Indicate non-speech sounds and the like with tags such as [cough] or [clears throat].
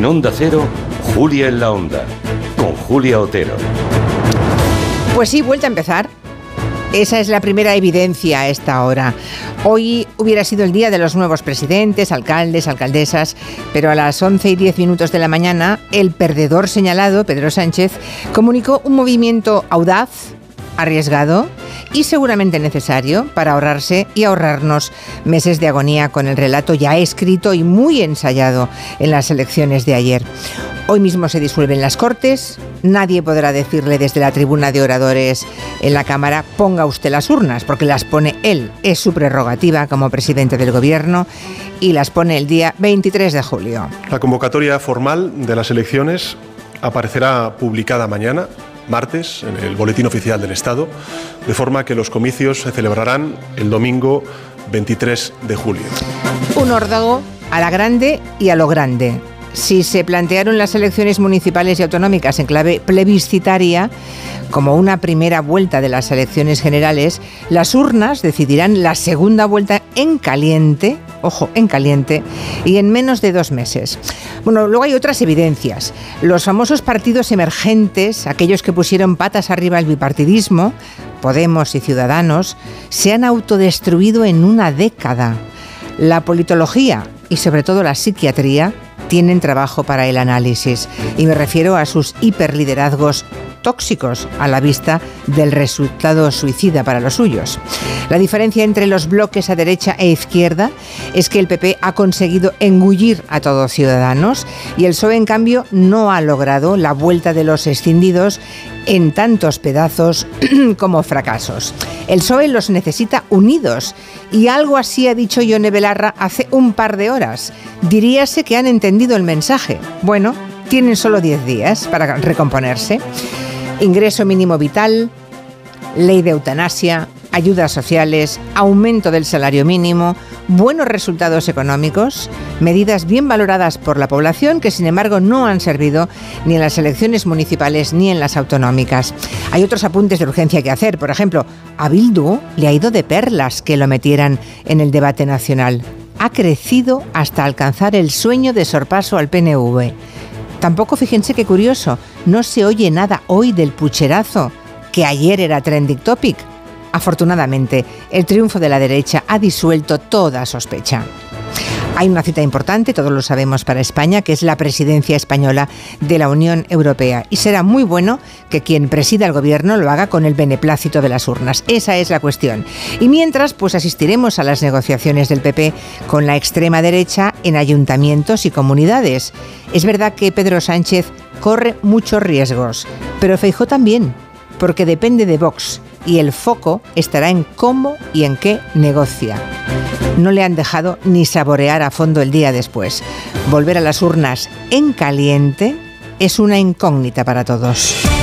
En Onda Cero, Julia en la Onda, con Julia Otero. Pues sí, vuelta a empezar. Esa es la primera evidencia a esta hora. Hoy hubiera sido el día de los nuevos presidentes, alcaldes, alcaldesas, pero a las 11 y 10 minutos de la mañana, el perdedor señalado, Pedro Sánchez, comunicó un movimiento audaz, arriesgado y seguramente necesario para ahorrarse y ahorrarnos meses de agonía con el relato ya escrito y muy ensayado en las elecciones de ayer. Hoy mismo se disuelven las Cortes, nadie podrá decirle desde la tribuna de oradores en la Cámara ponga usted las urnas, porque las pone él, es su prerrogativa como presidente del Gobierno y las pone el día 23 de julio. La convocatoria formal de las elecciones aparecerá publicada mañana martes en el Boletín Oficial del Estado, de forma que los comicios se celebrarán el domingo 23 de julio. Un órdago a la grande y a lo grande si se plantearon las elecciones municipales y autonómicas en clave plebiscitaria, como una primera vuelta de las elecciones generales, las urnas decidirán la segunda vuelta en caliente, ojo, en caliente, y en menos de dos meses. Bueno, luego hay otras evidencias. Los famosos partidos emergentes, aquellos que pusieron patas arriba al bipartidismo, Podemos y Ciudadanos, se han autodestruido en una década. La politología y sobre todo la psiquiatría tienen trabajo para el análisis y me refiero a sus hiperliderazgos tóxicos a la vista del resultado suicida para los suyos. La diferencia entre los bloques a derecha e izquierda es que el PP ha conseguido engullir a todos ciudadanos y el PSOE en cambio no ha logrado la vuelta de los escindidos en tantos pedazos [clears throat] como fracasos. El PSOE los necesita unidos y algo así ha dicho Yone Belarra hace un par de horas. Diríase que han entendido el mensaje. Bueno, tienen solo 10 días para recomponerse. Ingreso mínimo vital, ley de eutanasia, ayudas sociales, aumento del salario mínimo, buenos resultados económicos, medidas bien valoradas por la población que sin embargo no han servido ni en las elecciones municipales ni en las autonómicas. Hay otros apuntes de urgencia que hacer. Por ejemplo, a Bildu le ha ido de perlas que lo metieran en el debate nacional. Ha crecido hasta alcanzar el sueño de sorpaso al PNV. Tampoco fíjense qué curioso, no se oye nada hoy del pucherazo, que ayer era trending topic Afortunadamente, el triunfo de la derecha ha disuelto toda sospecha. Hay una cita importante, todos lo sabemos, para España, que es la presidencia española de la Unión Europea. Y será muy bueno que quien presida el gobierno lo haga con el beneplácito de las urnas. Esa es la cuestión. Y mientras, pues asistiremos a las negociaciones del PP con la extrema derecha en ayuntamientos y comunidades. Es verdad que Pedro Sánchez corre muchos riesgos, pero Feijó también, porque depende de Vox y el foco estará en cómo y en qué negocia. No le han dejado ni saborear a fondo el día después. Volver a las urnas en caliente es una incógnita para todos.